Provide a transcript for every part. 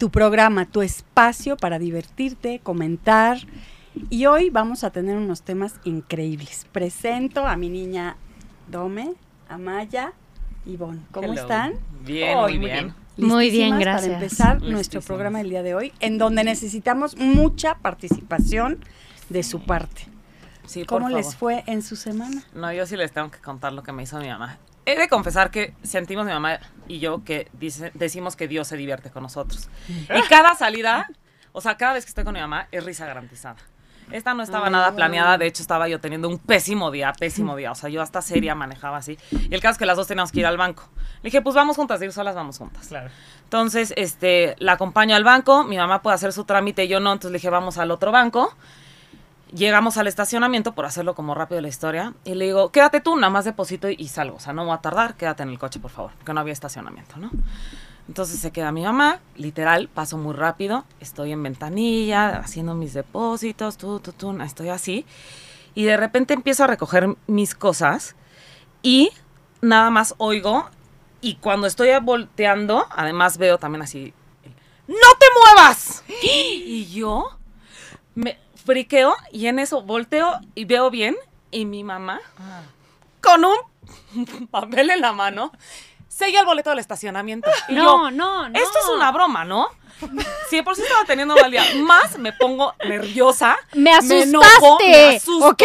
tu programa, tu espacio para divertirte, comentar. Y hoy vamos a tener unos temas increíbles. Presento a mi niña Dome, Amaya y Ivonne. ¿Cómo Hello. están? Bien, muy bien. Muy bien, gracias. Para empezar nuestro programa del día de hoy, en donde necesitamos mucha participación de su parte. Sí, por ¿Cómo les fue en su semana? No, yo sí les tengo que contar lo que me hizo mi mamá. He de confesar que sentimos mi mamá y yo que dice- decimos que Dios se divierte con nosotros. Y cada salida, o sea, cada vez que estoy con mi mamá, es risa garantizada. Esta no estaba Ay, nada planeada, de hecho estaba yo teniendo un pésimo día, pésimo día. O sea, yo hasta seria manejaba así. Y el caso es que las dos teníamos que ir al banco. Le dije, pues vamos juntas, ir solas, vamos juntas. Entonces, este, la acompaño al banco, mi mamá puede hacer su trámite, yo no, entonces le dije, vamos al otro banco. Llegamos al estacionamiento, por hacerlo como rápido la historia, y le digo, quédate tú, nada más deposito y, salgo. O sea, no voy a tardar, quédate en el coche, por favor, porque no había estacionamiento, ¿no? Entonces se queda mi mamá, literal, paso muy rápido, estoy en ventanilla, haciendo mis depósitos, tú, tú, tú, estoy así. Y de repente empiezo a recoger mis cosas y nada más oigo, y cuando estoy volteando, además veo también así, ¡No te muevas! Y yo me friqueo y en eso volteo y veo bien y mi mamá con un papel en la mano sella el boleto del estacionamiento. Y No, yo, no, no. Esto es una broma, ¿no? Si por sí estaba teniendo mal día, más me pongo nerviosa. Me enojo, asustaste, me asusto. ¿ok?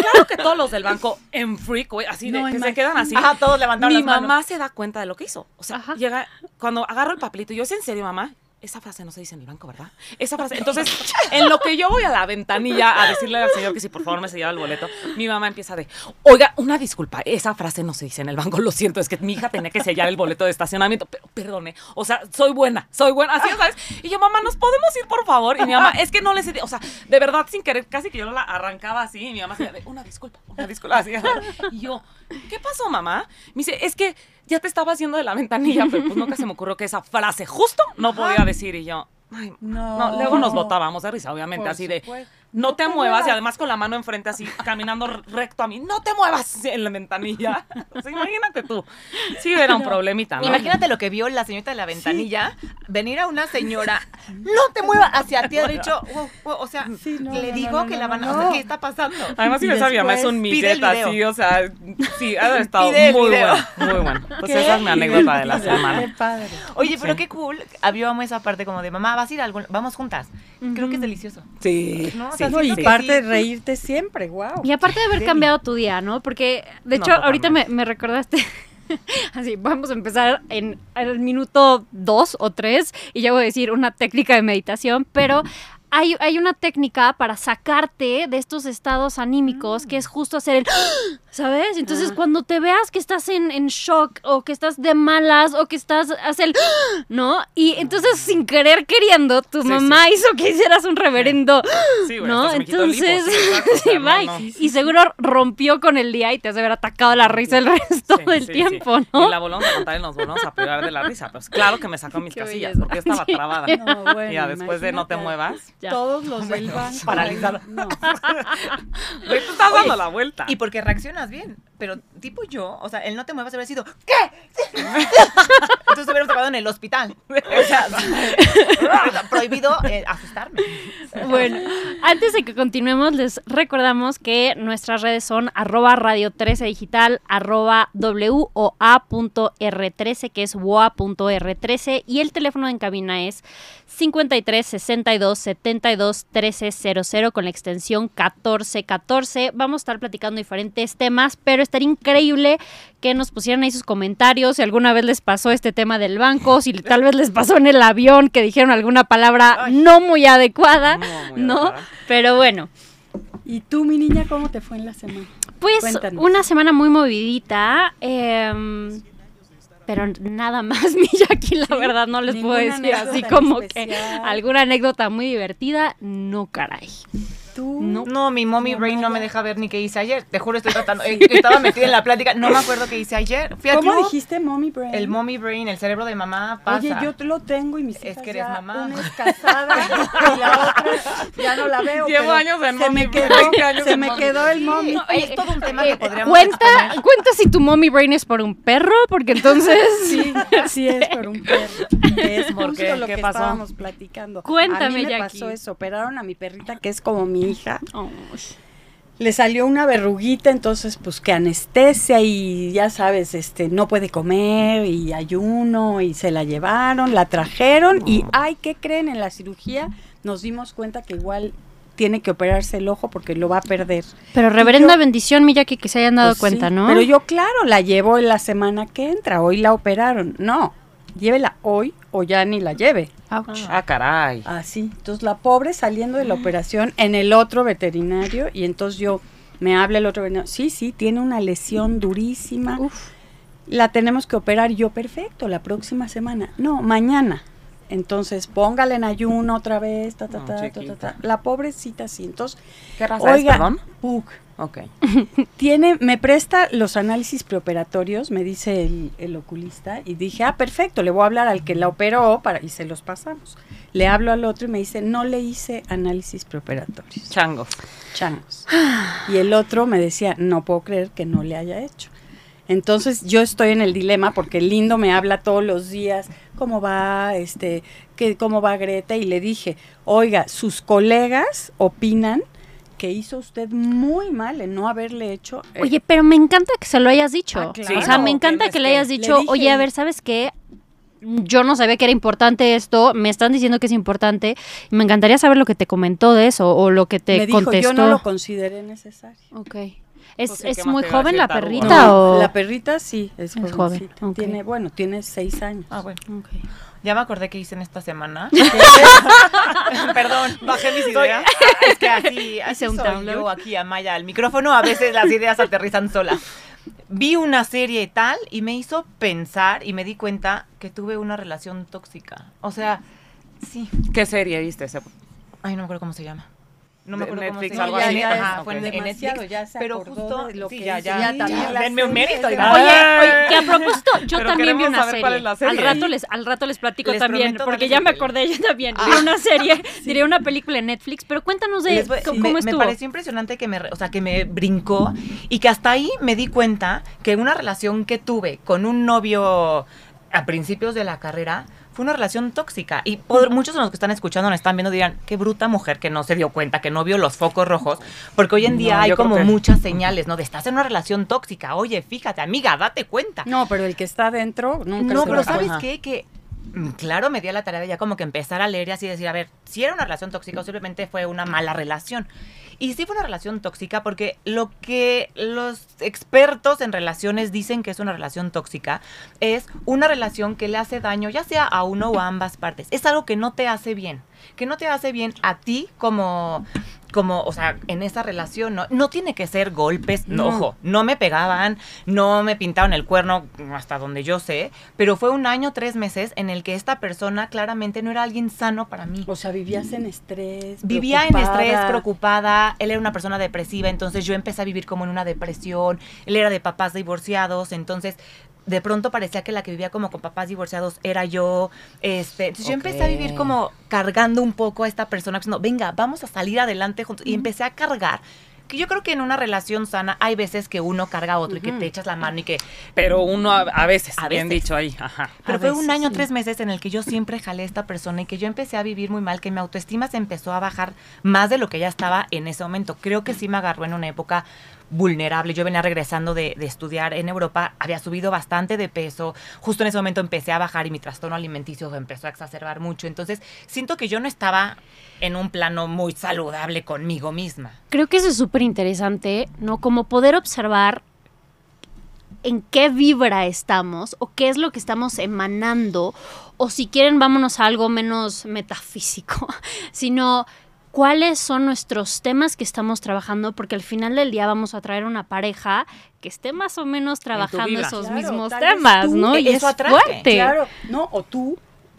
Claro que todos los del banco en freak, güey, así de No, que se quedan así. Ajá, todos levantaron Mi las manos. mamá se da cuenta de lo que hizo. O sea, Ajá. llega, cuando agarro el papelito, yo, ¿es en serio, mamá? Esa frase no se dice en el banco, ¿verdad? Esa frase. Entonces, en lo que yo voy a la ventanilla a decirle al señor que si por favor me sellara el boleto, mi mamá empieza de, oiga, una disculpa, esa frase no se dice en el banco, lo siento, es que mi hija tenía que sellar el boleto de estacionamiento, pero perdone, o sea, soy buena, soy buena, así, ¿sabes? Y yo, mamá, ¿nos podemos ir, por favor? Y mi mamá, es que no les, he di-". o sea, de verdad, sin querer, casi que yo la arrancaba así, y mi mamá decía, de, una disculpa, una disculpa, así. Y yo, ¿qué pasó, mamá? Me dice, es que ya te estaba haciendo de la ventanilla, pero pues nunca se me ocurrió que esa frase justo no podía decir, y yo, ay, No. no, luego nos botábamos de risa, obviamente, Por así de, supuesto. No te muevas, y además con la mano enfrente así, caminando recto a mí, no te muevas en la ventanilla. O sea, imagínate tú. Sí, era un problemita, ¿no? Imagínate lo que vio la señorita de la ventanilla, venir a una señora, no te muevas hacia ti, ha dicho, wow, wow, o sea, Sí, no, le no, digo no, que la van a, no, o sea. ¿qué está pasando? Además, si Y ves a mi mamá, es un pide el millet video. así, o sea, sí, ha estado muy bueno, muy bueno. Pues Qué esa es mi anécdota de la semana. Qué padre. Oye, pero Sí. qué cool, habíamos esa parte como de, mamá, vas a ir a algún, vamos juntas. Creo que es delicioso. Sí, No, o sí, No, y parte sí. de reírte siempre, wow. Y aparte de haber Deli. cambiado tu día, ¿no? Porque, de No, hecho, ahorita me, me recordaste. Así, vamos a empezar en el minuto dos o tres y ya voy a decir una técnica de meditación, pero hay, hay una técnica para sacarte de estos estados anímicos que es justo hacer el... ¿Sabes? Entonces, cuando te veas que estás en, en shock o que estás de malas o que estás... Haz el... ¿No? Y entonces, sin querer queriendo, tu Sí, mamá hizo que hicieras un reverendo... Sí, ¿no? quitó el hipo, Entonces, sí, no, bye. no. Y seguro rompió con el día y te has de haber atacado la risa el resto del tiempo. ¿no? Y la volvemos a contar y nos volvemos a privar de la risa. Pues claro que me sacó mis Qué casillas belleza. porque yo estaba trabada. No, bueno, ya después de no te muevas, Ya. Todos los del banco. paralizada. No. tú estás Oye, dando la vuelta. Y porque reaccionas bien, pero tipo yo, o sea, el no te muevas hubiera sido, ¿qué? Entonces hubiera acabado en el hospital. O sea, prohibido eh, asustarme. Bueno, antes de que continuemos, les recordamos que nuestras redes son arroba radio 13 digital, arroba woa.r13, que es woa.r13, y el teléfono en cabina es 53 62 72 1300 con la extensión 1414. Vamos a estar platicando diferentes temas, pero estaría increíble que nos pusieran ahí sus comentarios, si alguna vez les pasó este tema del banco, si tal vez les pasó en el avión que dijeron alguna palabra Ay. no muy adecuada, No, muy ¿no? adecuada. Pero bueno, ¿Y tú, mi niña, cómo te fue en la semana? pues Cuéntanos. una semana muy movidita. em, pero nada más, mi Jackie, la verdad no les puedo decir así como que alguna anécdota muy divertida, no caray. Tú? No. No, mi mommy No, brain no me deja ver ni qué hice ayer. Te juro, estoy tratando. eh, estaba metida en la plática. No me acuerdo qué hice ayer. Fui ¿Cómo dijiste mommy brain? El mommy brain, el cerebro de mamá pasa. Oye, yo te lo tengo y mis Es hijas que eres ya, mamá. Una es casada y la otra ya no la veo. Llevo años en se mommy me quedó, brain, se me quedó el Sí, mommy. no, es todo un tema Eh, que podríamos cuenta, exponer. cuenta si tu mommy brain es por un perro, porque entonces Sí, sí es por un perro. Es ¿Por justo qué? lo ¿Qué que pasó? estábamos platicando. Cuéntame, a mí me Jackie. pasó eso. Operaron a mi perrita, que es como mi hija. Oh, Le salió una verruguita, entonces pues que anestesia y ya sabes, este, no puede comer y ayuno y se la llevaron, la trajeron y ay, ¿qué creen? En la cirugía nos dimos cuenta que igual tiene que operarse el ojo porque lo va a perder. Pero reverenda yo- bendición, Milla, que, que se hayan dado Pues cuenta, sí, ¿no? Pero yo, claro, la llevo en la semana que entra, hoy la operaron. No, llévela hoy o ya ni la lleve. Ouch. Ah, caray. Así. Entonces la pobre saliendo de la operación en el otro veterinario y entonces yo me habla el otro veterinario. Sí, sí, tiene una lesión durísima. La tenemos que operar yo perfecto la próxima semana. No, mañana. Entonces póngale en ayuno otra vez, ta ta No, ta, ta, ta, ta. La pobrecita sí. Entonces, ¿Qué raza es, oiga, perdón? Pug, Ok. tiene, me presta los análisis preoperatorios, me dice el, el oculista, y dije, ah, perfecto, le voy a hablar al que la operó para, y se los pasamos. Le hablo al otro y me dice, no le hice análisis preoperatorios, Changos. changos. Y el otro me decía, no puedo creer que no le haya hecho. Entonces yo estoy en el dilema porque el lindo me habla todos los días, cómo va, este, que, cómo va Greta, y le dije, oiga, sus colegas opinan que hizo usted muy mal en no haberle hecho. eh, Oye, pero me encanta que se lo hayas dicho. Ah, claro. O sea, me encanta que le hayas Le dicho, dije oye, a ver, ¿sabes qué? Yo no sabía que era importante esto, me están diciendo que es importante, me encantaría saber lo que te comentó de eso o lo que te me dijo, contestó. yo no lo consideré necesario. Ok. ¿Es, Pues es ¿qué más muy joven la perrita No, o...? La perrita sí, es, Es jovencita. joven, ok. Tiene, bueno, tiene seis años. Ah, bueno. Ok. Ya me acordé que hice en esta semana. Perdón, bajé mis ideas. Es que así, así un soy download. yo aquí a Maya al micrófono. A veces las ideas aterrizan solas. Vi una serie y tal y me hizo pensar y me di cuenta que tuve una relación tóxica. O sea, sí. ¿Qué serie viste? Ay, no me acuerdo cómo se llama. No me De acuerdo Netflix, cómo algo se así. llama. Ajá, Ajá, fue en, ok. en Netflix. ya se pero justo lo sí, que ya, hizo. ya, Ya también la denme un mérito. Oye, oye, que a propósito, yo Pero también vi una saber serie. cuál es la serie. Al rato les, al rato les platico Les también, porque ya me acordé yo también. Vi Ah. una serie, diré una película en Netflix, pero cuéntanos de Les cómo, me, cómo me estuvo. pareció impresionante que me, o sea, que me brincó y que hasta ahí me di cuenta que una relación que tuve con un novio a principios de la carrera fue una relación tóxica. Y por- muchos de los que están escuchando, nos están viendo, dirán, qué bruta mujer que no se dio cuenta, que no vio los focos rojos, porque hoy en día No, hay como que- muchas señales, ¿no? De estás en una relación tóxica. Oye, fíjate, amiga, date cuenta. No, pero el que está adentro nunca No, se pero da ¿sabes cuenta. qué? Que claro, me di a la tarea de ya como que empezar a leer y así decir, a ver, si era una relación tóxica o simplemente fue una mala relación. Y sí fue una relación tóxica porque lo que los expertos en relaciones dicen que es una relación tóxica es una relación que le hace daño ya sea a uno o a ambas partes. Es algo que no te hace bien, que no te hace bien a ti como como, o sea, en esa relación, no, no tiene que ser golpes, no, No. ojo, no me pegaban, no me pintaron el cuerno hasta donde yo sé, pero fue un año, tres meses en el que esta persona claramente no era alguien sano para mí. O sea, vivías en estrés. Vivía en estrés, preocupada, él era una persona depresiva, entonces yo empecé a vivir como en una depresión, él era de papás divorciados, entonces de pronto parecía que la que vivía como con papás divorciados era yo, este, entonces yo empecé a vivir como cargando un poco a esta persona, diciendo, venga, vamos a salir adelante juntos, y empecé a cargar. Que yo creo que en una relación sana hay veces que uno carga a otro y que te echas la mano y que Pero uno a, a veces, A bien veces. dicho ahí. Ajá. pero A fue veces, un año, sí. tres meses en el que yo siempre jalé a esta persona y que yo empecé a vivir muy mal, que mi autoestima se empezó a bajar más de lo que ya estaba en ese momento. Creo que sí me agarró en una época vulnerable. Yo venía regresando de, estudiar en Europa, había subido bastante de peso. Justo en ese momento empecé a bajar y mi trastorno alimenticio empezó a exacerbar mucho. Entonces, siento que yo no estaba en un plano muy saludable conmigo misma. Creo que eso es súper interesante, ¿no? Como poder observar en qué vibra estamos o qué es lo que estamos emanando, o si quieren, vámonos a algo menos metafísico, sino cuáles son nuestros temas que estamos trabajando, porque al final del día vamos a traer una pareja que esté más o menos trabajando esos Claro, mismos temas, tú- ¿no? Y eso es fuerte. Claro, no, o tú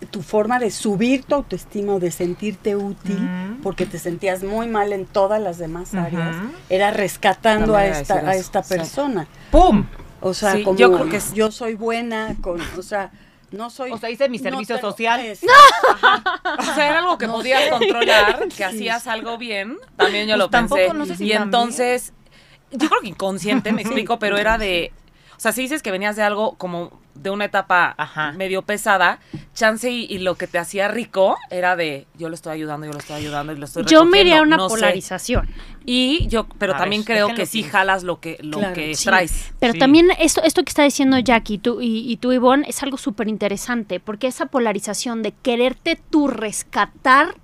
tu forma de subir tu autoestima o de sentirte útil, porque te sentías muy mal en todas las demás áreas, era rescatando a esta, a sí. persona. ¡Pum! O sea, Sí, como yo creo que es- yo soy buena, con, o sea, no soy... O sea, hice mi no servicio tengo- social. es- O sea, era algo que No podías sé. controlar, que Sí. hacías algo bien. También yo Pues lo tampoco, pensé. no sé si y también. entonces, yo creo que inconsciente, me explico, pero era de. O sea, si dices que venías de algo como de una etapa Ajá. medio pesada, chance y, y lo que te hacía rico era de yo lo estoy ayudando, yo lo estoy ayudando y lo estoy Yo me iría a una no sé. polarización. Y yo, pero A también ver, creo que sí jalas lo que, lo Claro, que sí. traes. Pero Sí. también esto, esto que está diciendo Jackie tú, y, y tú, Ivonne, es algo súper interesante, porque esa polarización de quererte tú rescatar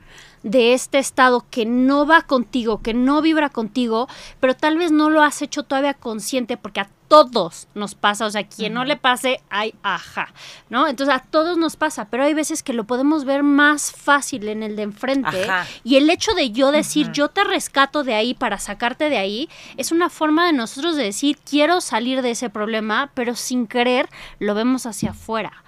de este estado que no va contigo, que no vibra contigo, pero tal vez no lo has hecho todavía consciente, porque a todos nos pasa, o sea, quien no le pase, ay, ajá, ¿no? Entonces a todos nos pasa, pero hay veces que lo podemos ver más fácil en el de enfrente, Ajá. y el hecho de yo decir, yo te rescato de ahí para sacarte de ahí, es una forma de nosotros de decir, quiero salir de ese problema, pero sin querer lo vemos hacia afuera.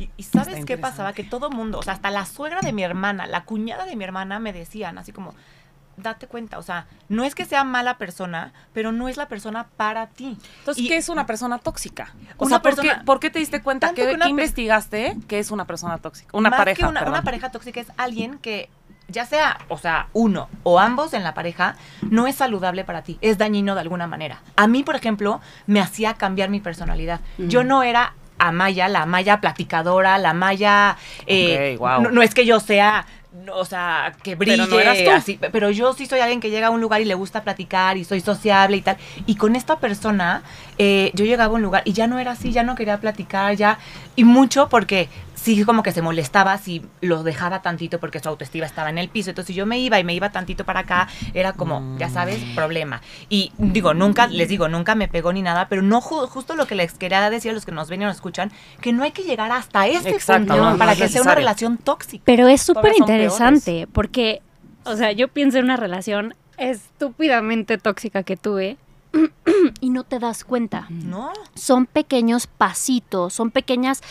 Y, y ¿sabes qué pasaba? Que todo mundo, o sea, hasta la suegra de mi hermana, la cuñada de mi hermana me decían así como, date cuenta, o sea, no es que sea mala persona, pero no es la persona para ti. Entonces, Y- ¿qué es una persona tóxica? O Una sea, ¿por, persona- qué, por qué te diste cuenta? Tanto ¿Qué, que una investigaste que es una persona tóxica? Una Más pareja, que una, una pareja tóxica es alguien que ya sea, o sea, uno o ambos en la pareja, no es saludable para ti, es dañino de alguna manera. A mí, por ejemplo, me hacía cambiar mi personalidad. Yo no era Amaya, la Amaya platicadora, la Amaya... eh, no, no es que yo sea... no, O sea, que brille Pero no eras tú. así, pero yo sí soy alguien que llega a un lugar y le gusta platicar y soy sociable y tal. Y con esta persona, eh, yo llegaba a un lugar y ya no era así, ya no quería platicar, ya. Y mucho porque sí, como que se molestaba si lo dejaba tantito porque su autoestima estaba en el piso. Entonces, si yo me iba y me iba tantito para acá, era como, ya sabes, problema. Y digo, nunca, les digo, nunca me pegó ni nada, pero no ju- justo lo que les quería decir a los que nos ven y nos escuchan, que no hay que llegar hasta este Exacto, punto no, para que sea una relación tóxica. Pero es súper interesante, porque, o sea, yo pienso en una relación estúpidamente tóxica que tuve y no te das cuenta. ¿No? son pequeños pasitos, son pequeñas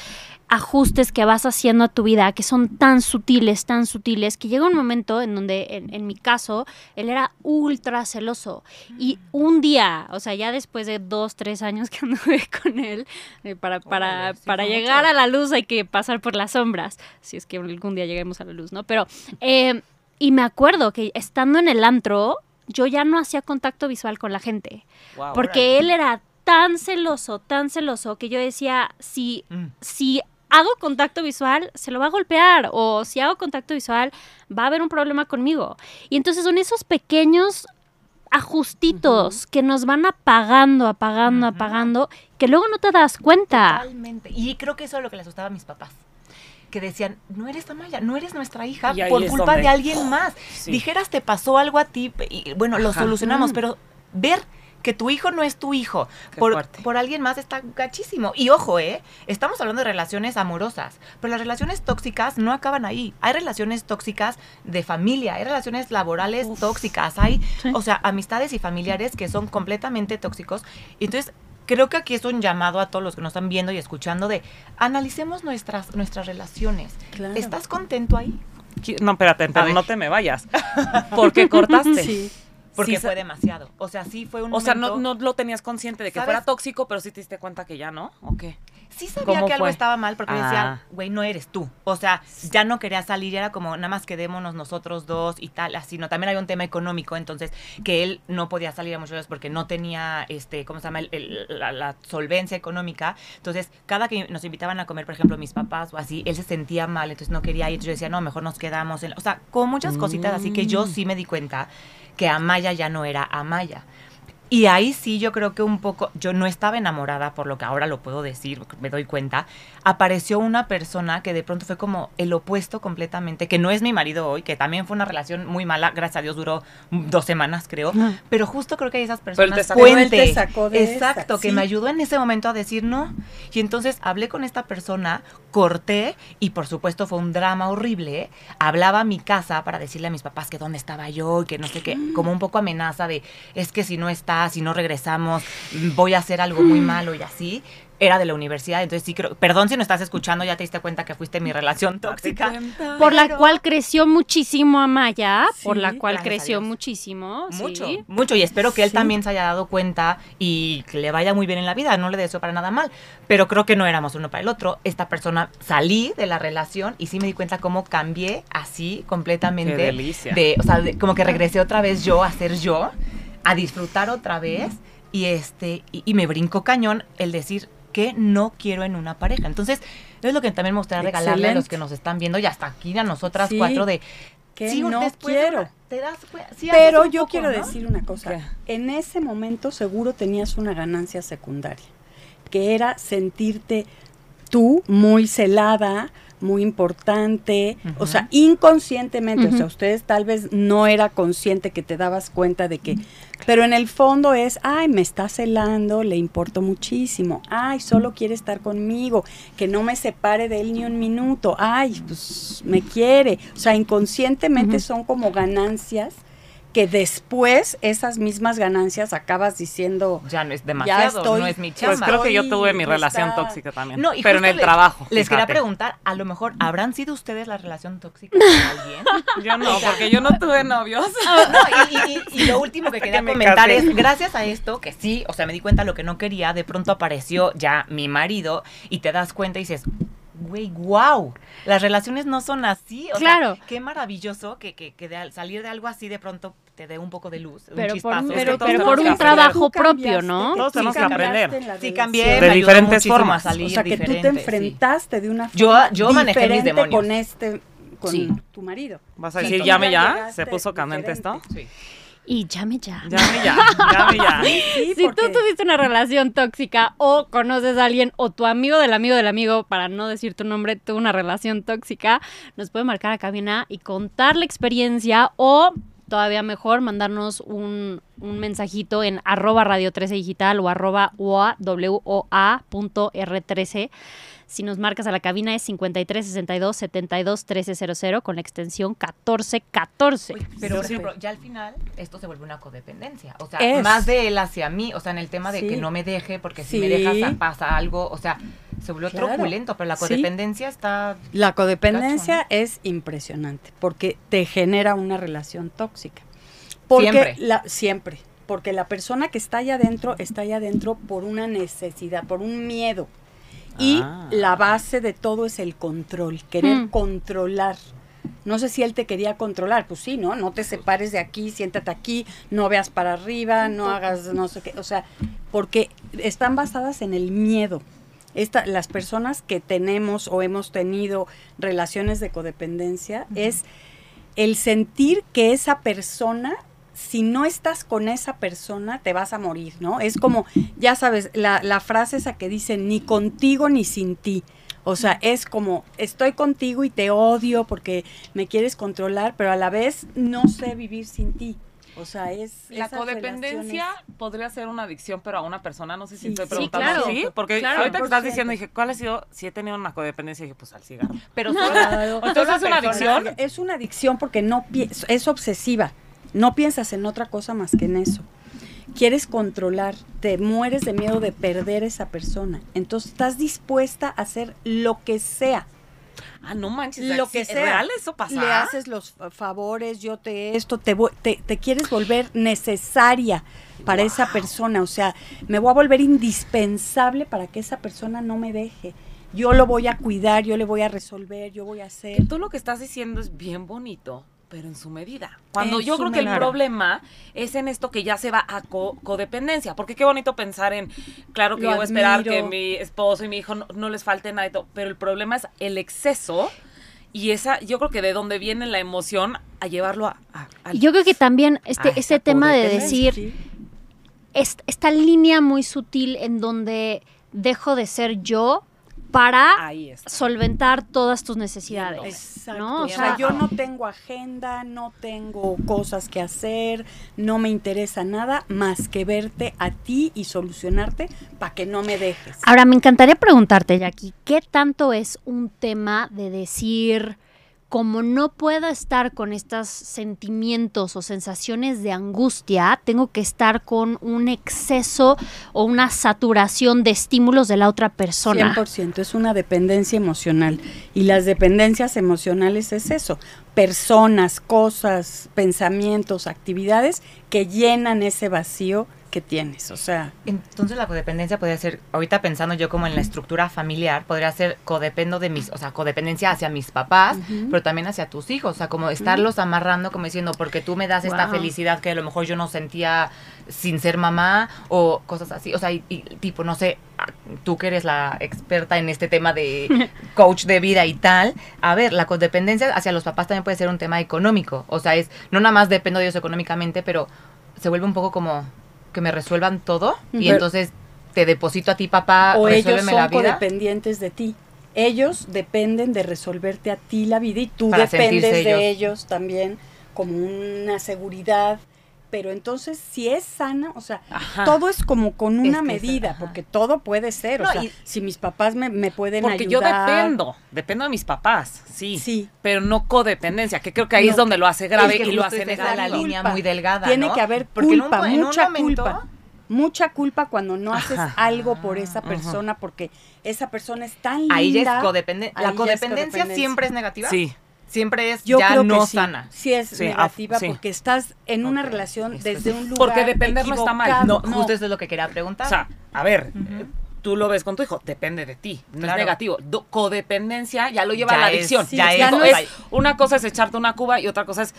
ajustes que vas haciendo a tu vida que son tan sutiles, tan sutiles, que llega un momento en donde, en, en mi caso, él era ultra celoso. Y un día, o sea, ya después de dos, tres años que anduve con él, eh, para, para, Órale, para llegar mucho. a la luz hay que pasar por las sombras, si es que algún día lleguemos a la luz, ¿no? Pero, eh, y me acuerdo que estando en el antro, yo ya no hacía contacto visual con la gente. Guau. Porque él era tan celoso, tan celoso, que yo decía, si, Mm. si hago contacto visual, se lo va a golpear. O si hago contacto visual, va a haber un problema conmigo. Y entonces son esos pequeños ajustitos que nos van apagando, apagando, apagando, que luego no te das cuenta. Totalmente. Y creo que eso es lo que les asustaba a mis papás. Que decían, no eres Amaya, no eres nuestra hija por culpa donde- de alguien más. Sí. Dijeras, te pasó algo a ti, y bueno, lo Ajá. solucionamos, Mm. pero ver que tu hijo no es tu hijo por, por alguien más está gachísimo. Y ojo, ¿eh? Estamos hablando de relaciones amorosas, pero las relaciones tóxicas no acaban ahí. Hay relaciones tóxicas de familia, hay relaciones laborales tóxicas, hay, Sí. o sea, amistades y familiares que son completamente tóxicos. Y entonces, creo que aquí es un llamado a todos los que nos están viendo y escuchando de analicemos nuestras, nuestras relaciones. Claro. ¿Estás contento ahí? No, espérate, pero no te me vayas. Porque cortaste. Sí. Porque Sí, fue demasiado. O sea, sí fue un O sea, no, momento- no lo tenías consciente de que ¿Sabes? fuera tóxico, pero sí te diste cuenta que ya no. ¿O qué? Sí sabía ¿Cómo que algo fue? estaba mal porque Ah. decía, güey, no eres tú. O sea, ya no quería salir, era como nada más quedémonos nosotros dos y tal, así, no. También había un tema económico, entonces, que él no podía salir a muchos lados porque no tenía, este, ¿cómo se llama? El- el- la, la solvencia económica. Entonces, cada que nos invitaban a comer, por ejemplo, mis papás o así, él se sentía mal, entonces no quería ir. Entonces yo decía, no, mejor nos quedamos. En... O sea, como muchas cositas, así que yo sí me di cuenta que Amaya ya no era Amaya. Y ahí sí yo creo que un poco, yo no estaba enamorada, por lo que ahora lo puedo decir, me doy cuenta, apareció una persona que de pronto fue como el opuesto completamente, que no es mi marido hoy, que también fue una relación muy mala, gracias a Dios duró dos semanas creo, Ah. pero justo creo que hay esas Pero personas te sacó- Pero él puente, te sacó de exacto, esa, que sí. me ayudó en ese momento a decir no, y entonces hablé con esta persona, corté, y por supuesto fue un drama horrible, hablaba a mi casa para decirle a mis papás que dónde estaba yo, y que no sé qué, como un poco amenaza de, es que si no estás, si no regresamos, voy a hacer algo muy malo y así, era de la universidad. Entonces sí creo, perdón si no estás escuchando, ya te diste cuenta que fuiste mi relación tóxica. Por la Pero- cual creció muchísimo Amaya, por Sí, la cual creció muchísimo. Mucho, sí. mucho. Y espero que él Sí. también se haya dado cuenta y que le vaya muy bien en la vida. No le deseo para nada mal. Pero creo que no éramos uno para el otro. Esta persona salí de la relación y sí me di cuenta cómo cambié así completamente. Qué delicia. De, o sea, de- como que regresé otra vez yo a ser yo, a disfrutar otra vez. Y este, y, y me brincó cañón el decir que no quiero en una pareja. Entonces, es lo que también me gustaría regalarle a los que nos están viendo y hasta aquí a nosotras Sí. cuatro de Que Sí, no quiero. te das sí Pero yo poco, quiero ¿no? decir una cosa. ¿Qué? En ese momento seguro tenías una ganancia secundaria, que era sentirte tú muy celada, muy importante, o sea, inconscientemente, o sea, ustedes tal vez no era consciente que te dabas cuenta de que, pero en el fondo es, ay, me está celando, le importo muchísimo, ay, solo quiere estar conmigo, que no me separe de él ni un minuto, ay, pues me quiere, o sea, inconscientemente son como ganancias que después esas mismas ganancias acabas diciendo Ya no es demasiado, estoy- no es mi Pues chamba. creo que yo tuve mi está- relación tóxica también. No, y pero en el trabajo. Les quería preguntar, a lo mejor, ¿habrán sido ustedes la relación tóxica de alguien? Yo no, porque yo no tuve novios. No, y, y- y lo último que quería que me comentar casé. es, gracias a esto, que sí, o sea, me di cuenta lo que no quería, de pronto apareció ya mi marido y te das cuenta y dices, güey, wow, las relaciones no son así. O sea, Claro. qué maravilloso que, que, que de al- salir de algo así de pronto te dé un poco de luz, un Pero por, chispazo. un- que pero, por un trabajo propio, ¿no? Todos tenemos que aprender. Sí, cambié, De diferentes formas. salir O sea, que tú te sí. enfrentaste de una Yo- forma yo manejé mis demonios. con este, con Sí. tu marido. Vas a Sí, decir, llame ya. Se puso candente esto. diferente. Y llame ya. Llame ya, llame ya. Sí, Si tú tuviste una relación tóxica o conoces a alguien o tu amigo del amigo del amigo, para no decir tu nombre, tuvo una relación tóxica, nos puede marcar a cabina y contar la experiencia o todavía mejor mandarnos un, un mensajito en arroba radio 13 digital o arroba UA, WOA punto R13. Si nos marcas a la cabina es 53 62 72 1300 con la extensión 1414. Pero, Sí, ya al final esto se vuelve una codependencia. O sea, Es. más de él hacia mí. O sea, en el tema de Sí. que no me deje, porque si me dejas pasa algo. O sea, se vuelve Claro. truculento, pero la Sí. codependencia está. La codependencia Gacho, es impresionante porque te genera una relación tóxica. Porque Siempre. La, siempre. Porque la persona que está allá adentro está allá adentro por una necesidad, por un miedo. Y Ah. la base de todo es el control, querer Mm. controlar. No sé si él te quería controlar, pues sí, ¿no? No te separes de aquí, siéntate aquí, no veas para arriba, no hagas no sé qué, o sea, porque están basadas en el miedo. Esta, las personas que tenemos o hemos tenido relaciones de codependencia es el sentir que esa persona, si no estás con esa persona, te vas a morir, ¿no? Es como, ya sabes, la, la frase esa que dice, ni contigo ni sin ti. O sea, es como, estoy contigo y te odio porque me quieres controlar, pero a la vez no sé vivir sin ti. O sea, es... La codependencia relaciones- podría ser una adicción, pero a una persona, no sé si Sí, estoy sí, preguntando claro. así, porque Claro, ahorita que estás 100%. diciendo, dije, ¿cuál ha sido? Si he tenido una codependencia, dije, pues al cigarro. Pero Claro. Entonces, ¿es una adicción? Es una adicción porque no es obsesiva. No piensas en otra cosa más que en eso. Quieres controlar, te mueres de miedo de perder esa persona. Entonces estás dispuesta a hacer lo que sea. Ah, no manches. Lo que ¿Es sea. real eso pasa? Le haces los fa- favores, yo te esto, te, te, te quieres volver necesaria para esa persona. O sea, me voy a volver indispensable para que esa persona no me deje. Yo lo voy a cuidar, yo le voy a resolver, yo voy a hacer. Que tú lo que estás diciendo es bien bonito, pero en su medida. Cuando En yo creo que el problema es en esto que ya se va a co- codependencia, porque qué bonito pensar en, claro que Lo yo voy a esperar admiro. que mi esposo y mi hijo no, no les falte nada y todo, pero el problema es el exceso y esa, yo creo que de donde viene la emoción a llevarlo a... a- Y Yo creo que también este, a este tema de decir, est- esta línea muy sutil en donde dejo de ser yo para solventar todas tus necesidades. Exacto. ¿no? O Bien sea, yo no tengo agenda, no tengo cosas que hacer, no me interesa nada más que verte a ti y solucionarte para que no me dejes. Ahora, me encantaría preguntarte, Jackie, ¿qué tanto es un tema de decir, como no puedo estar con estos sentimientos o sensaciones de angustia, tengo que estar con un exceso o una saturación de estímulos de la otra persona. 100%, es una dependencia emocional. Y las dependencias emocionales es eso, personas, cosas, pensamientos, actividades que llenan ese vacío que tienes, o sea. Entonces la codependencia podría ser, ahorita pensando yo como en la estructura familiar, podría ser codependo de mis, o sea, codependencia hacia mis papás, pero también hacia tus hijos, o sea, como estarlos amarrando, como diciendo, porque tú me das esta felicidad que a lo mejor yo no sentía sin ser mamá, o cosas así, o sea, y, y tipo, no sé, tú que eres la experta en este tema de coach de vida y tal, a ver, la codependencia hacia los papás también puede ser un tema económico, o sea, es, no nada más dependo de ellos económicamente, pero se vuelve un poco como que me resuelvan todo y Pero- entonces te deposito a ti papá o ellos resuélveme son la vida codependientes de ti. Ellos dependen de resolverte a ti la vida y tú Para dependes de ellos. ellos también como una seguridad. Pero entonces, si es sana, o sea, Ajá. todo es como con una Es que es- medida, porque todo puede ser. No, o sea, y- si mis papás me, me pueden Porque yo ayudar. dependo, dependo de mis papás, sí, Sí. pero no codependencia, que creo que ahí No, es donde lo hace grave Es que y lo hace esa la línea Culpa. muy delgada Tiene ¿no? que haber Porque en un culpa, en un mucha momento- culpa. Mucha culpa cuando no haces Ajá. algo por esa persona, porque esa persona es tan linda. ahí ya es codependencia la codependencia codependencia. siempre es negativa Sí, siempre es Yo ya creo no que sí, sana Sí es Sí, negativa sí. porque estás en una Ok, relación esto desde es- un lugar Porque depender no está mal. no, equivocado. justo eso es lo que quería preguntar o sea, a ver, eh, tú lo ves con tu hijo, depende de ti, no Claro. es negativo. Do- codependencia ya lo lleva Ya a la es- adicción. ya ¿Me es- ya Es- una cosa es echarte una cuba y otra cosa es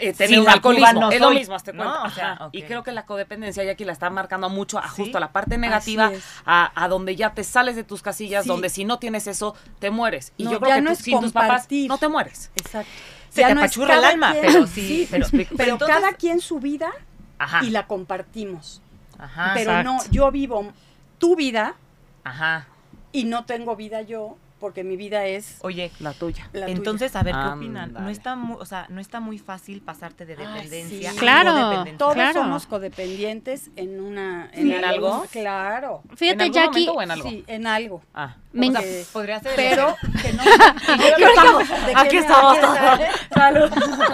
eh, tener un alcoholismo. no es lo soy. mismo, hazte No, cuenta. o sea, Ajá. ok. Y creo que la codependencia ya aquí la está marcando mucho a Sí. justo a la parte negativa, a, a donde ya te sales de tus casillas, Sí. donde si no tienes eso, te mueres. Y No, yo creo que tú, sin tus papás no te mueres. Exacto. Se Ya te apachurra el alma, quien- pero sí, pero- pero, pero entonces- cada quien su vida ajá y la compartimos. ajá pero no, yo vivo tu vida ajá y no tengo vida yo porque mi vida es oye La tuya. la Entonces, a ver, ¿qué opinan? No está muy, o sea, no está muy fácil pasarte de Ay, dependencia. sí. Claro. Todos Claro. somos codependientes en una ¿En algo? Claro. Fíjate, ¿En algún Jackie, momento o en algo? Sí, en algo. Ah. me O sea, Porque- podría ser. Pero que no. estamos, ¿De qué aquí estamos. Salud.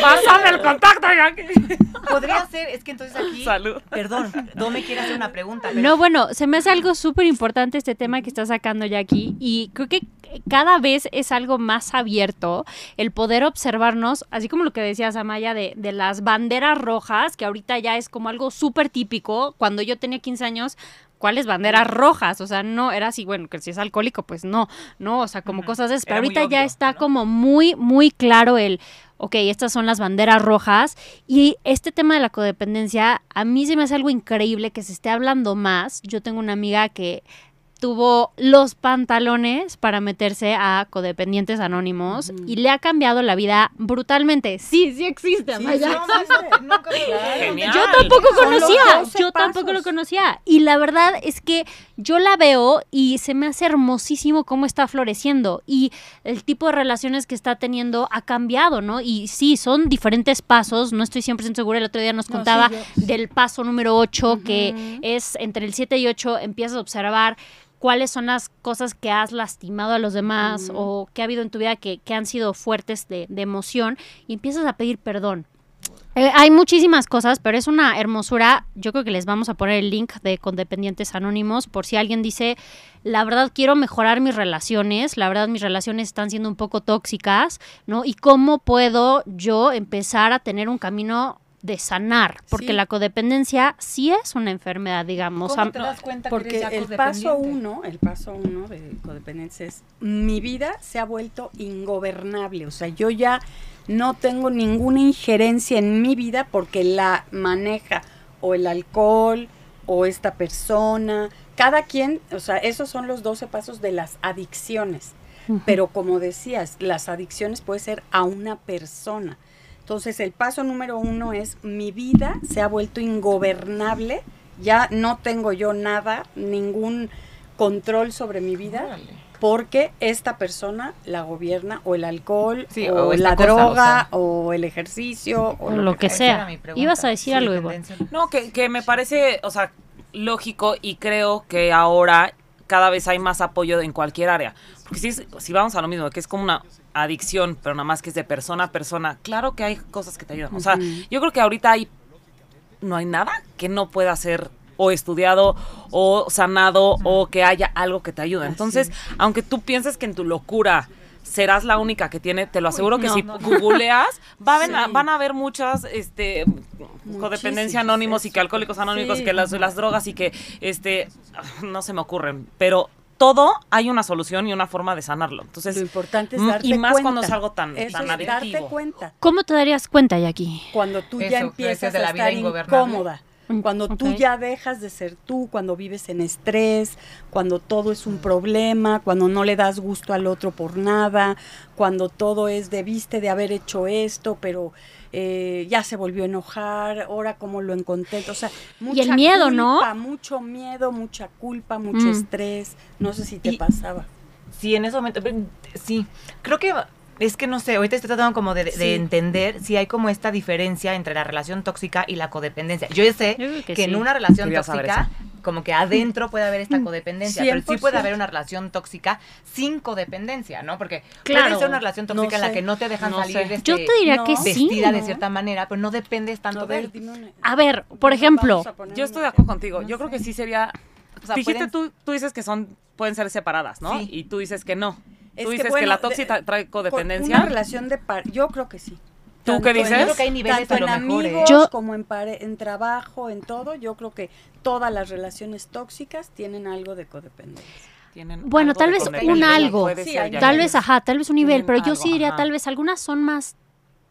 Pásame el contacto, Jackie. Podría ser, es que entonces aquí. Salud. Perdón, no me quiere hacer una pregunta. Pero No, bueno, se me hace algo súper importante este tema que está sacando Jackie y creo que cada vez es algo más abierto el poder observarnos, así como lo que decías Amaya de, de las banderas rojas, que ahorita ya es como algo súper típico. Cuando yo tenía 15 años, ¿cuáles banderas rojas? O sea, no era así, bueno, que si es alcohólico, pues no, no, o sea, como cosas de eso. Pero ahorita ya está ¿no? como muy, muy claro el, ok, estas son las banderas rojas. Y este tema de la codependencia, a mí se me hace algo increíble que se esté hablando más. Yo tengo una amiga que tuvo los pantalones para meterse a codependientes anónimos y le ha cambiado la vida brutalmente. Sí, sí existe, Sí, no. Yo tampoco conocía, 12 yo tampoco lo conocía. Y la verdad es que yo la veo y se me hace hermosísimo cómo está floreciendo y el tipo de relaciones que está teniendo ha cambiado, ¿no? Y sí, son diferentes pasos, no estoy 100% segura, el otro día nos No, contaba sí, yo- del paso número 8, Ujú. que es entre el 7 y 8, empiezas a observar cuáles son las cosas que has lastimado a los demás o que ha habido en tu vida que, que han sido fuertes de, de emoción y empiezas a pedir perdón. Eh, hay muchísimas cosas, pero es una hermosura. Yo creo que les vamos a poner el link de Condependientes Anónimos por si alguien dice, la verdad quiero mejorar mis relaciones, la verdad mis relaciones están siendo un poco tóxicas, ¿no? Y cómo puedo yo empezar a tener un camino de sanar, porque Sí. la codependencia sí es una enfermedad, digamos. ¿Cómo te das cuenta que Porque eres ya el paso uno, el paso uno de codependencia es mi vida se ha vuelto ingobernable. O sea, yo ya no tengo ninguna injerencia en mi vida porque la maneja o el alcohol o esta persona. Cada quien, o sea, esos son los 12 pasos de las adicciones. Pero como decías, las adicciones puede ser a una persona. Entonces el paso número uno es mi vida se ha vuelto ingobernable, ya no tengo yo nada, ningún control sobre mi vida, Órale. porque esta persona la gobierna o el alcohol Sí, o, o la cosa, droga o o, sea. el ejercicio o O lo que sea. era mi pregunta. Ibas a decir Sí, algo, Ivonne. No, que, que me parece, o sea, lógico y creo que ahora cada vez hay más apoyo en cualquier área. Porque si, es- si vamos a lo mismo, que es como una adicción, pero nada más que es de persona a persona, claro que hay cosas que te ayudan. O sea, yo creo que ahorita hay, no hay nada que no pueda ser o estudiado o sanado o que haya algo que te ayude. Entonces, aunque tú pienses que en tu locura serás la única que tiene, te lo aseguro que no, si no. googleas, va a van a haber muchas este codependencia anónimos y que alcohólicos anónimos Sí. que las, las drogas y que este no se me ocurren, pero todo hay una solución y una forma de sanarlo. Entonces, Lo importante es mm, darte y más cuenta. cuando es algo tan, Eso tan es darte cuenta. ¿Cómo te darías cuenta, Jackie? Cuando tú Eso, ya empiezas de a la vida estar incómoda. Mm, Cuando tú ok. ya dejas de ser tú, cuando vives en estrés, cuando todo es un problema, cuando no le das gusto al otro por nada, cuando todo es debiste de haber hecho esto, pero eh, ya se volvió a enojar, ahora cómo lo encontré. O sea, mucha el miedo, ¿no? culpa, Mucho miedo, mucha culpa, mucho Mm. estrés. No sé si te Y- pasaba. Sí, en ese momento, sí, creo que es que no sé, ahorita estoy tratando como de, entender si hay como esta diferencia entre la relación tóxica y la codependencia. Yo ya sé Yo que, en una relación Quería tóxica, como que adentro puede haber esta codependencia, pero sí 100%. puede haber una relación tóxica sin codependencia, ¿no? Porque Claro. puede ser una relación tóxica No en la sé. que no te dejan No salir sé. este, Yo te diría no, que sí. vestida de ¿no? cierta manera, pero no dependes tanto de él. dime A ver, por ejemplo, Yo estoy de acuerdo contigo. No Yo creo que sí sería O sea, Dijiste pueden- tú, tú dices que son pueden ser separadas, ¿no? Sí. Y tú dices que no. Es tú dices que, bueno, la de- tóxica trae codependencia. Una relación de par yo creo que sí. ¿Tú qué dices? Yo creo que hay niveles tanto a lo en mejor, ¿eh? amigos Yo- como en, pare- en trabajo, en todo, yo creo que todas las relaciones tóxicas tienen algo de codependencia. Tienen Bueno, algo tal de vez un algo. Sí, tal vez, ajá, tal vez un nivel, pero yo algo, sí diría, ajá. tal vez algunas son más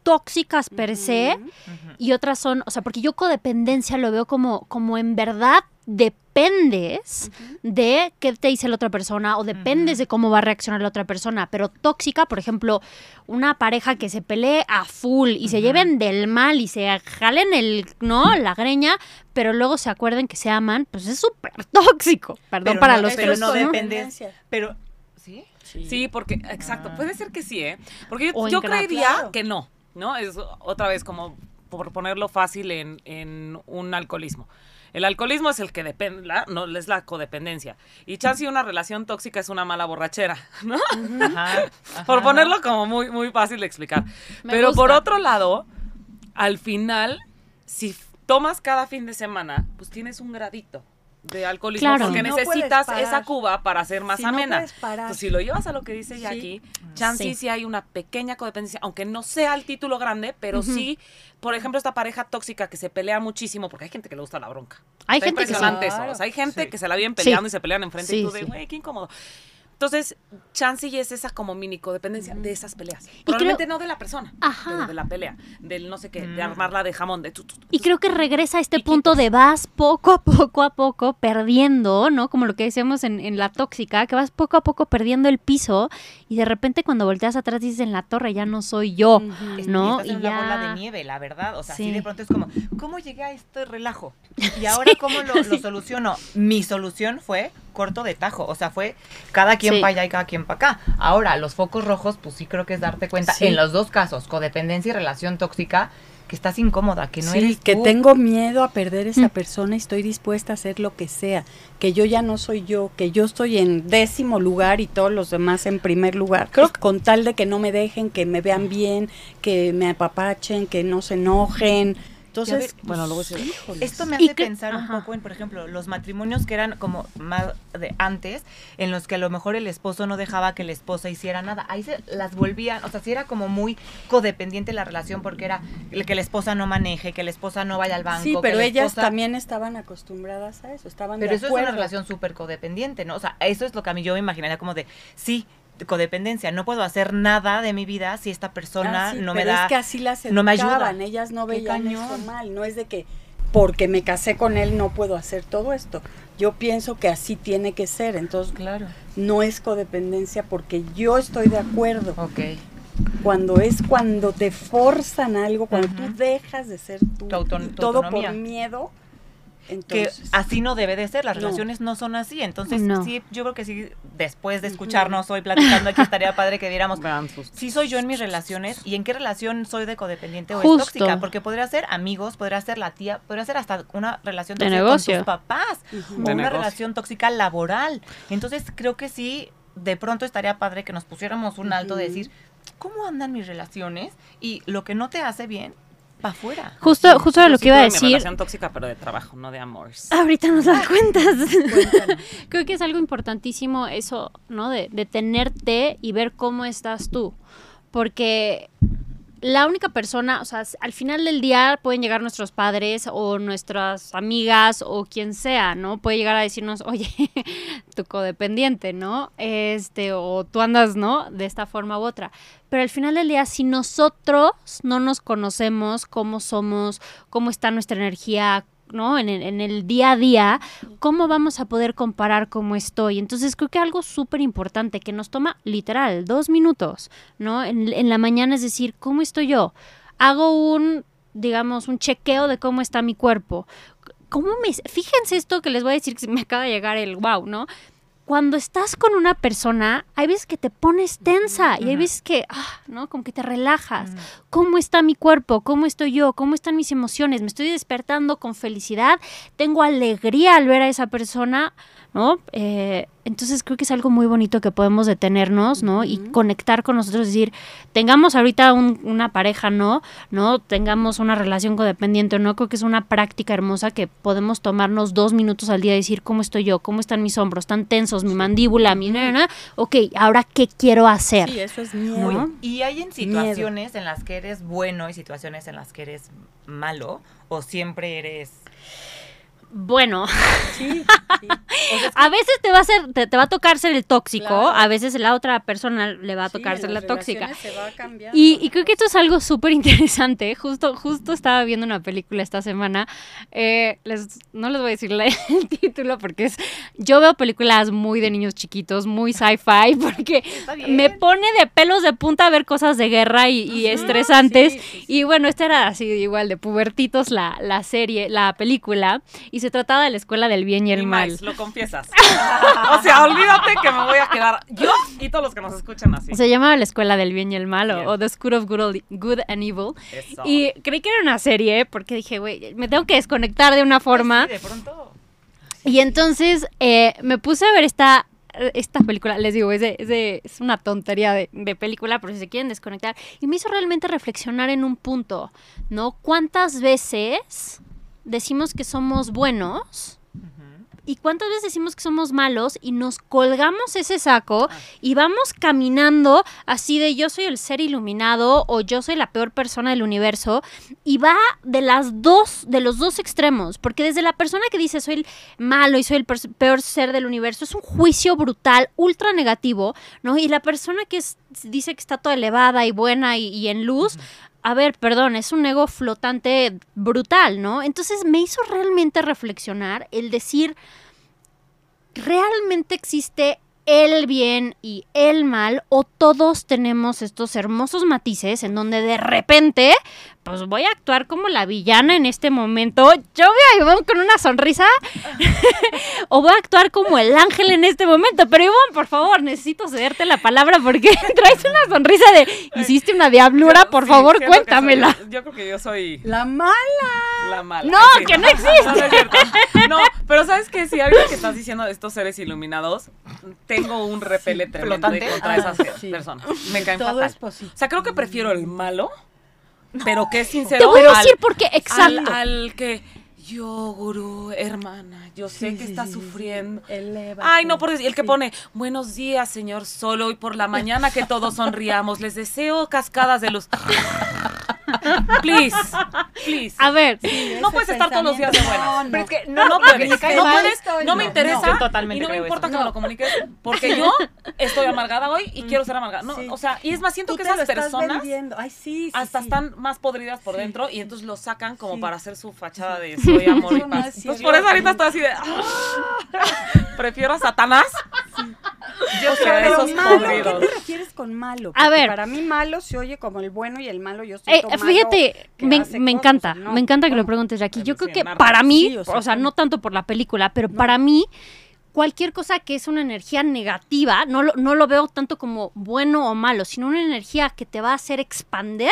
tóxicas per se y otras son, o sea, porque yo codependencia lo veo como, como en verdad dependes de qué te dice la otra persona o dependes de cómo va a reaccionar la otra persona. Pero tóxica, por ejemplo, una pareja que se pelee a full y se lleven del mal y se jalen el, ¿no? La greña, pero luego se acuerden que se aman, pues es súper tóxico. Perdón Pero para no- los pero que no ¿no? depende. Dependencia. Pero, ¿sí? Sí, porque, exacto, puede ser que sí, ¿eh? Porque yo, yo creería claro. que no, ¿no? Es otra vez como por ponerlo fácil en, en un alcoholismo. El alcoholismo es el que depende, no es la codependencia. Y chance una relación tóxica es una mala borrachera, ¿no? Ajá, por ponerlo como muy, muy fácil de explicar. Me Pero por otro lado, al final, si tomas cada fin de semana, pues tienes un gradito de alcoholismo Claro. porque Si no necesitas esa cuba para ser más Si no amena. Pues si lo llevas a lo que dice Jackie, chance Sí. sí. hay una pequeña codependencia, aunque no sea el título grande, pero sí, por ejemplo, esta pareja tóxica que se pelea muchísimo, porque hay gente que le gusta la bronca. Hay Está gente que sí. impresionante eso. O sea, hay gente Sí. que se la viven Sí. peleando y se pelean enfrente Sí, y tú de, sí. güey, qué incómodo. Entonces, chance y es esa como mini codependencia de esas peleas. creo- Probablemente no de la persona, Ajá. pero de la pelea, del no sé qué, de Mm. armarla de jamón, de tu, tu, tu, Y creo que regresa a este punto de vas poco a poco a poco perdiendo, ¿no? Como lo que decíamos en, en la tóxica, que vas poco a poco perdiendo el piso y de repente cuando volteas atrás dices en la torre ya no soy yo. ¿no? Y estás en Y una bola de nieve, la verdad. O sea, Sí. así de pronto es como, ¿cómo llegué a este relajo? Y ahora, ¿cómo lo, lo soluciono? Mi solución fue corto de tajo. O sea, fue cada quien Sí. para allá y cada quien para acá. Ahora, los focos rojos, pues sí creo que es darte cuenta, Sí. en los dos casos, codependencia y relación tóxica, que estás incómoda, que no sí, eres que tengo miedo a perder esa Mm. persona y estoy dispuesta a hacer lo que sea, que yo ya no soy yo, que yo estoy en décimo lugar y todos los demás en primer lugar, Creo que- con tal de que no me dejen, que me vean bien, que me apapachen, que no se enojen. Entonces, ver, bueno, luego pues, sí. híjoles. Esto me hace que- pensar un ajá. poco en, por ejemplo, los matrimonios que eran como más de antes, en los que a lo mejor el esposo no dejaba que la esposa hiciera nada. Ahí se las volvían, o sea, sí era como muy codependiente la relación porque era que la esposa no maneje, que la esposa no vaya al banco. Sí, que pero la ellas esposa- también estaban acostumbradas a eso, estaban Pero de eso es una acuerdo. relación súper codependiente, ¿no? O sea, eso es lo que a mí yo me imaginaría como de, sí, codependencia, no puedo hacer nada de mi vida si esta persona Ah, sí, no me da... es que así las no me ayuda. ellas no veían cañón. mal, no es de que porque me casé con él no puedo hacer todo esto. Yo pienso que así tiene que ser, entonces Claro. no es codependencia porque yo estoy de acuerdo. Ok. Cuando es cuando te forzan algo, cuando tú dejas de ser tú, Tu todo autonomía. por miedo, Entonces. que así no debe de ser, las No. relaciones no son así. Entonces, No. sí, yo creo que sí, después de escucharnos hoy platicando aquí, estaría padre que diéramos, sí soy yo en mis relaciones y en qué relación soy de codependiente o es tóxica, porque podría ser amigos, podría ser la tía, podría ser hasta una relación De tóxica negocio. con tus papás o De una negocio. relación tóxica laboral. Entonces, creo que sí, de pronto estaría padre que nos pusiéramos un alto de decir, ¿cómo andan mis relaciones? Y lo que no te hace bien, para afuera. Justo, justo de Yo lo sí que iba a tuve mi decir. relación tóxica, pero de trabajo, no de amores. Ahorita nos das cuentas. Creo que es algo importantísimo eso, ¿no? De, de tenerte y ver cómo estás tú. Porque la única persona, o sea, al final del día pueden llegar nuestros padres o nuestras amigas o quien sea, ¿no? Puede llegar a decirnos, oye, tu codependiente, ¿no? Este, o tú andas, ¿no? De esta forma u otra. Pero al final del día, si nosotros no nos conocemos, cómo somos, cómo está nuestra energía, ¿no? En el, en el día a día, ¿cómo vamos a poder comparar cómo estoy? Entonces creo que algo súper importante que nos toma literal dos minutos, ¿no? En, en la mañana es decir, ¿cómo estoy yo? Hago un, digamos, un chequeo de cómo está mi cuerpo. ¿Cómo me... Fíjense esto que les voy a decir que me acaba de llegar el wow, ¿no? Cuando estás con una persona, hay veces que te pones tensa y hay veces que, ah, ¿no? Como que te relajas. ¿Cómo está mi cuerpo? ¿Cómo estoy yo? ¿Cómo están mis emociones? ¿Me estoy despertando con felicidad? ¿Tengo alegría al ver a esa persona? ¿No? Eh, entonces creo que es algo muy bonito que podemos detenernos, ¿no? Y conectar con nosotros, decir, tengamos ahorita un- una pareja, ¿no? ¿No? Tengamos una relación codependiente, ¿no? Creo que es una práctica hermosa que podemos tomarnos dos minutos al día y decir, ¿cómo estoy yo? ¿Cómo están mis hombros? ¿Están tensos? ¿Mi mandíbula? ¿Mi nena? Ok, ahora, ¿qué quiero hacer? Sí, eso es miedo. ¿No? Y hay en situaciones en las que eres bueno y situaciones en las que eres malo, o siempre eres... Bueno, Sí, sí. a veces te va a ser, te, te va a tocar ser el tóxico, Claro. a veces la otra persona le va a Sí, tocar en ser la tóxica. se va. Y, y creo que esto es algo súper interesante. Justo, justo estaba viendo una película esta semana. Eh, les, no les voy a decir la- el título porque es. Yo veo películas muy de niños chiquitos, muy sci-fi, porque me pone de pelos de punta a ver cosas de guerra y, y estresantes. sí, sí, sí. Y bueno, esta era así igual de pubertitos la, la serie, la película. Y se trataba de la escuela del bien y el Y mal. más, lo confiesas. o sea, olvídate que me voy a quedar yo y todos los que nos escuchan así. Se llamaba la escuela del bien y el mal o, Bien. o The School of Good, Good and Evil. Eso. Y creí que era una serie porque dije, güey, me tengo que desconectar de una forma. Sí, de pronto... Y entonces eh, me puse a ver esta, esta película. Les digo, es, de- es, de- es una tontería de, de película, pero si se quieren desconectar. Y me hizo realmente reflexionar en un punto, ¿no? ¿Cuántas veces decimos que somos buenos? ¿Y cuántas veces decimos que somos malos y nos colgamos ese saco y vamos caminando así de yo soy el ser iluminado o yo soy la peor persona del universo y va de las dos de los dos extremos, porque desde la persona que dice soy el malo y soy el peor ser del universo es un juicio brutal, ultra negativo, ¿no? Y la persona que es- dice que está toda elevada y buena y, y en luz, a ver, perdón, es un ego flotante brutal, ¿no? Entonces me hizo realmente reflexionar el decir, ¿realmente existe el bien y el mal o todos tenemos estos hermosos matices en donde de repente pues voy a actuar como la villana en este momento yo voy a Ivonne con una sonrisa o voy a actuar como el ángel en este momento pero Ivonne por favor necesito cederte la palabra porque traes una sonrisa de hiciste una diablura Yo- por sí, favor que cuéntamela soy- yo creo que yo soy La mala. la mala. No, sí. que no existe. No, pero ¿sabes qué? Si algo que estás diciendo de estos seres iluminados, tengo un repele tremendo flotante. contra Ah, esas sí. personas. Me caen Todo fatal. es. O sea, creo que prefiero el malo, pero que es sincero. te voy a al- decir por qué al, exacto al que yo, gurú, hermana, yo sé Sí, que está sufriendo. Elévate. Ay, no, por decir, el que Sí. pone, buenos días, señor Solo, y por la mañana que todos sonriamos, les deseo cascadas de luz. Please, please. a ver no puedes estar todos los días de buenas. no, Pero no. es que No, no porque puedes, no mal. puedes, no me interesa y no me importa eso. que me lo comuniques porque yo estoy amargada hoy y quiero ser amargada. No, Sí. o sea, y es más, siento Tú que esas personas vendiendo. Ay, sí, sí, hasta sí. están más podridas por Sí. dentro y entonces lo sacan como Sí. para hacer su fachada de soy amor y paz. Entonces por eso ahorita estoy así de "Ah, prefiero a Satanás. Yo O sea, pero esos malo, ¿qué podridos. te refieres con malo? A ver. Para mí malo se oye como el bueno y el malo yo Eh, siento malo fíjate, me, encanta, ¿no? me encanta que lo ¿Cómo? preguntes, Jackie. Yo creo que para mí, Sí, o o sea, no tanto por la película, pero No. para mí, cualquier cosa que es una energía negativa, no lo, no lo veo tanto como bueno o malo, sino una energía que te va a hacer expander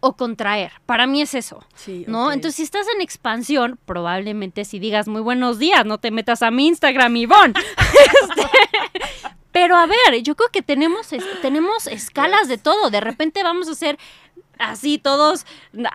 o contraer. Para mí es eso. Sí, ¿No? Entonces, si estás en expansión, probablemente si digas muy buenos días, no te metas a mi Instagram, Ivonne. Este, pero a ver, yo creo que tenemos, tenemos escalas de todo. De repente vamos a ser así todos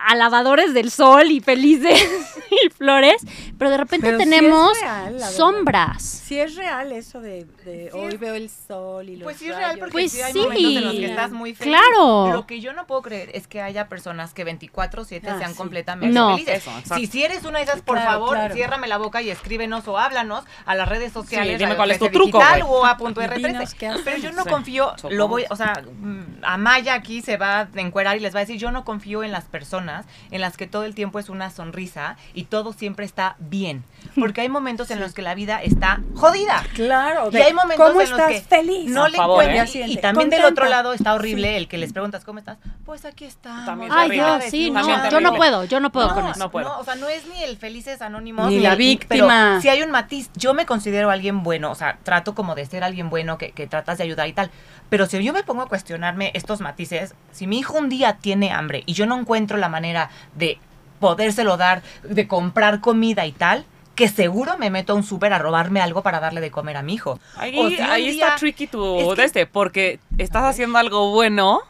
alabadores del sol y felices y flores, pero de repente Pero sí es tenemos real, sombras. Sí es real eso de, de Sí hoy veo el sol y los Pues sí es real porque Pues sí hay momentos en los que estás muy feliz. Claro. Lo que yo no puedo creer es que haya personas que 24/7 Ah, sean sí. completamente No. felices. Eso, si, si eres una de esas, por Claro, favor, claro. ciérrame la boca y escríbenos o háblanos a las redes sociales. Sí, dime cuál es tu 13 truco, o a punto Y R13. dinos qué Pero yo no Sí. confío, Chocamos. lo voy, o sea, mm, Amaya aquí se va a encuerar y les va a decir, yo no confío en las personas en las que todo el tiempo es una sonrisa y todo siempre está bien. Porque hay momentos en los que la vida está jodida. Claro, Y hay momentos ¿cómo en los estás que feliz? No le favor, encuentras. ¿eh? Y, Siguiente. también del Contenta. otro lado está horrible Sí. el que les preguntas, ¿cómo estás? Pues aquí está. También Ay, yo sí, no, yo no puedo, yo no puedo no, con eso. No puedo. o sea, no es ni el felices anónimos Ni la el- víctima. Pero si hay un matiz, yo me considero alguien bueno, o sea, trato como de ser alguien bueno que, que tratas de ayudar y tal. Pero si yo me pongo a cuestionarme estos matices, si mi hijo un día tiene hambre y yo no encuentro la manera de podérselo dar, de comprar comida y tal, que seguro me meto a un súper a robarme algo para darle de comer a mi hijo. Ahí, O ahí día- está tricky tu Es que- este, porque estás haciendo algo bueno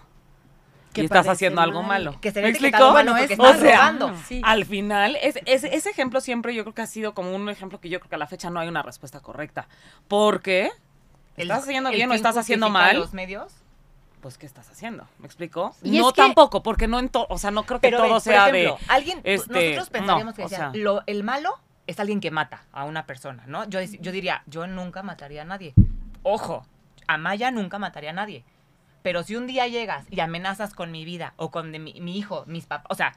y Que estás parece haciendo algo mal. malo. Que se ¿Me explico? Bueno, es o estás sea, robando. Sí. Al final, es, es- ese ejemplo siempre yo creo que ha sido como un ejemplo que yo creo que a la fecha no hay una respuesta correcta. Porque, ¿estás haciendo bien o estás haciendo mal? los medios? pues, ¿qué estás haciendo? ¿Me explico? Y no es que- tampoco, porque no en todo, o sea, no creo que Pero todo por sea ejemplo, de... alguien, este, nosotros pensaríamos no, que o decía, sea. lo, el malo es alguien que mata a una persona, ¿no? Yo, yo diría, yo nunca mataría a nadie. Ojo, Amaya nunca mataría a nadie. Pero si un día llegas y amenazas con mi vida o con de mi, mi hijo, mis papás, o sea,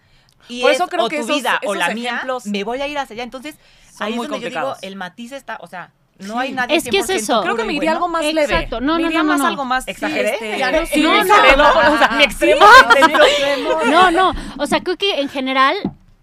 y Por es eso creo o que tu esos- vida o la mía, me voy a ir hacia allá. Entonces, ahí es donde yo digo, el matiz está, o sea, no hay nadie Es que es 100% eso. Creo que me iría algo más leve. Exacto. No, no, no, más no. algo más... ¿Exageré? no- no, o sea, mi extremo. No, no, o sea, creo que en general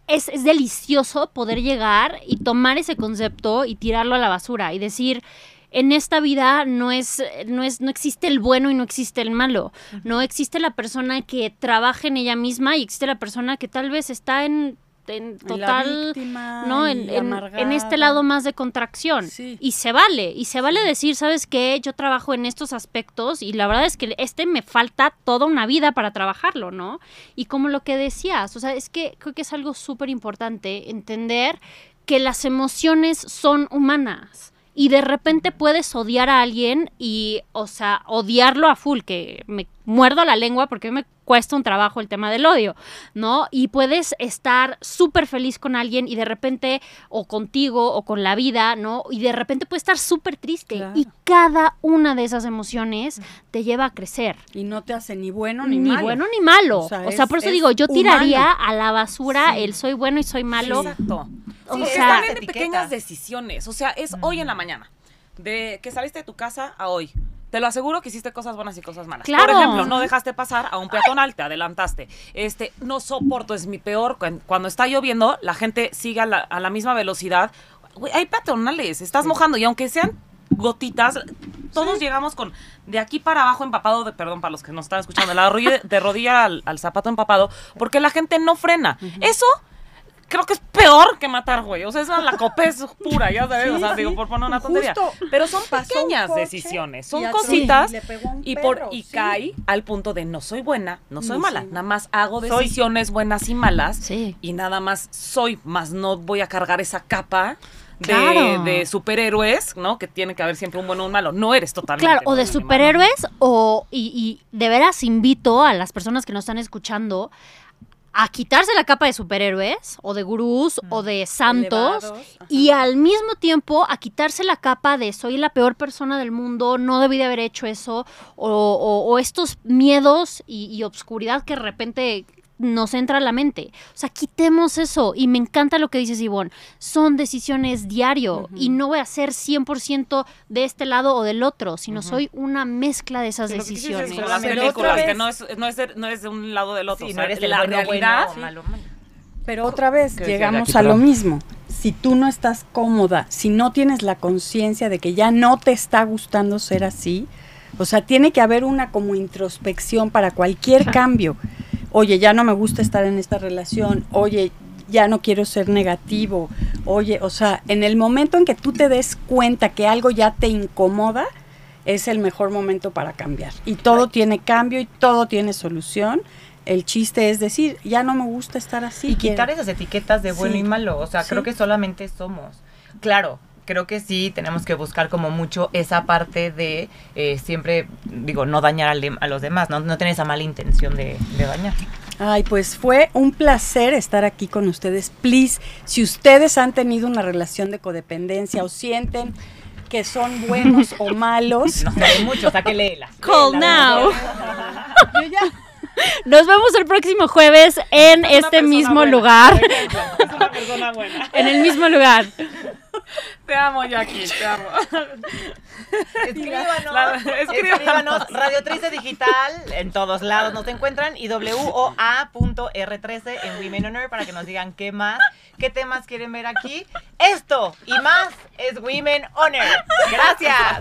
es, es delicioso poder llegar y tomar ese concepto y tirarlo a la basura y decir, en esta vida no es, no es, no existe el bueno y no existe el malo. No existe la persona que trabaja en ella misma y existe la persona que tal vez está en, en total víctima ¿no? En, en- en este lado más de contracción. Sí. Y se vale, y se vale decir, ¿sabes qué? Yo trabajo en estos aspectos y la verdad es que este me falta toda una vida para trabajarlo, ¿no? Y como lo que decías, o sea, es que creo que es algo súper importante entender que las emociones son humanas. Y de repente puedes odiar a alguien y, o sea, odiarlo a full, que me muerdo la lengua porque me cuesta un trabajo el tema del odio, ¿no? Y puedes estar súper feliz con alguien y de repente, o contigo, o con la vida, ¿no? Y de repente puedes estar súper triste. Claro. Y cada una de esas emociones te lleva a crecer. Y no te hace ni bueno ni, Ni, malo. bueno ni malo. O O sea, es- por eso es digo, yo humano. tiraría a la basura Sí. el soy bueno y soy malo. Exacto. O sea- están en Etiquetas. pequeñas decisiones. O sea, es hoy en la mañana. De que saliste de tu casa a hoy. Te lo aseguro que hiciste cosas buenas y cosas malas. Claro. Por ejemplo, no dejaste pasar a un peatonal, te adelantaste. Este, no soporto, es mi peor. Cuan- Cuando está lloviendo, la gente sigue a la, a la misma velocidad. Hay peatonales, estás mojando y aunque sean gotitas, todos llegamos con de aquí para abajo empapado, de, perdón, para los que nos están escuchando, la rodilla, de rodilla al, al zapato empapado, porque la gente no frena. Eso creo que es peor que matar, güey. O sea, esa la copez pura, ya sabes. o sea, Sí, digo, por poner una tontería. Justo Pero son pequeñas decisiones, son cositas. y por, y sí. cae al punto de no soy buena, no soy Ni mala. soy- Nada más hago Soy. decisiones buenas y malas. Sí. Y nada más soy, más no voy a cargar esa capa. De, Claro. de superhéroes, ¿no? Que tiene que haber siempre un bueno o un malo. No eres totalmente. Claro, o de superhéroes, o y, y de veras invito a las personas que nos están escuchando a quitarse la capa de superhéroes, o de gurús, o de santos, Elevados, y al mismo tiempo a quitarse la capa de soy la peor persona del mundo, no debí de haber hecho eso, o, o- o estos miedos y, y obscuridad que de repente nos entra a la mente. O sea, quitemos eso. Y me encanta lo que dices, Ivonne. Son decisiones diario y no voy a ser 100% de este lado o del otro, sino soy una mezcla de esas decisiones. es como las Pero películas, otra que vez- no es, no, es de, no es de un lado del otro. Sí, o no sea, eres el la bueno, realidad. bueno, malo, malo. Pero otra vez, ¿Qué decía llegamos a lo mismo. Si tú no estás cómoda, si no tienes la conciencia de que ya no te está gustando ser así, o sea, tiene que haber una como introspección para cualquier cambio. Oye, ya no me gusta estar en esta relación. Oye, ya no quiero ser negativo. Oye, o sea, en el momento en que tú te des cuenta que algo ya te incomoda, es el mejor momento para cambiar. Y todo tiene cambio y todo tiene solución. El chiste es decir, ya no me gusta estar así. y quiero- quitar esas etiquetas de bueno Sí. y malo. O sea, Sí. creo que solamente somos. Claro, creo que sí tenemos que buscar como mucho esa parte de eh, siempre, digo, no dañar al de- a los demás, no, no tener esa mala intención de, de dañar. Ay, pues fue un placer estar aquí con ustedes. Please, si ustedes han tenido una relación de codependencia o sienten que son buenos o malos, No sé, hay mucho, o sea, que léela. Call Léela, now. yo ya Nos vemos el próximo jueves en Es este mismo buena. lugar. Es una persona buena. en el mismo lugar. Te amo, Jackie, te amo. Escríbanos, La- escríbanos, escríbanos. Radio 13 Digital, en todos lados nos encuentran, y WOA.R13 en Women on Air para que nos digan qué más, qué temas quieren ver aquí. Esto y más es Women on Air. Gracias.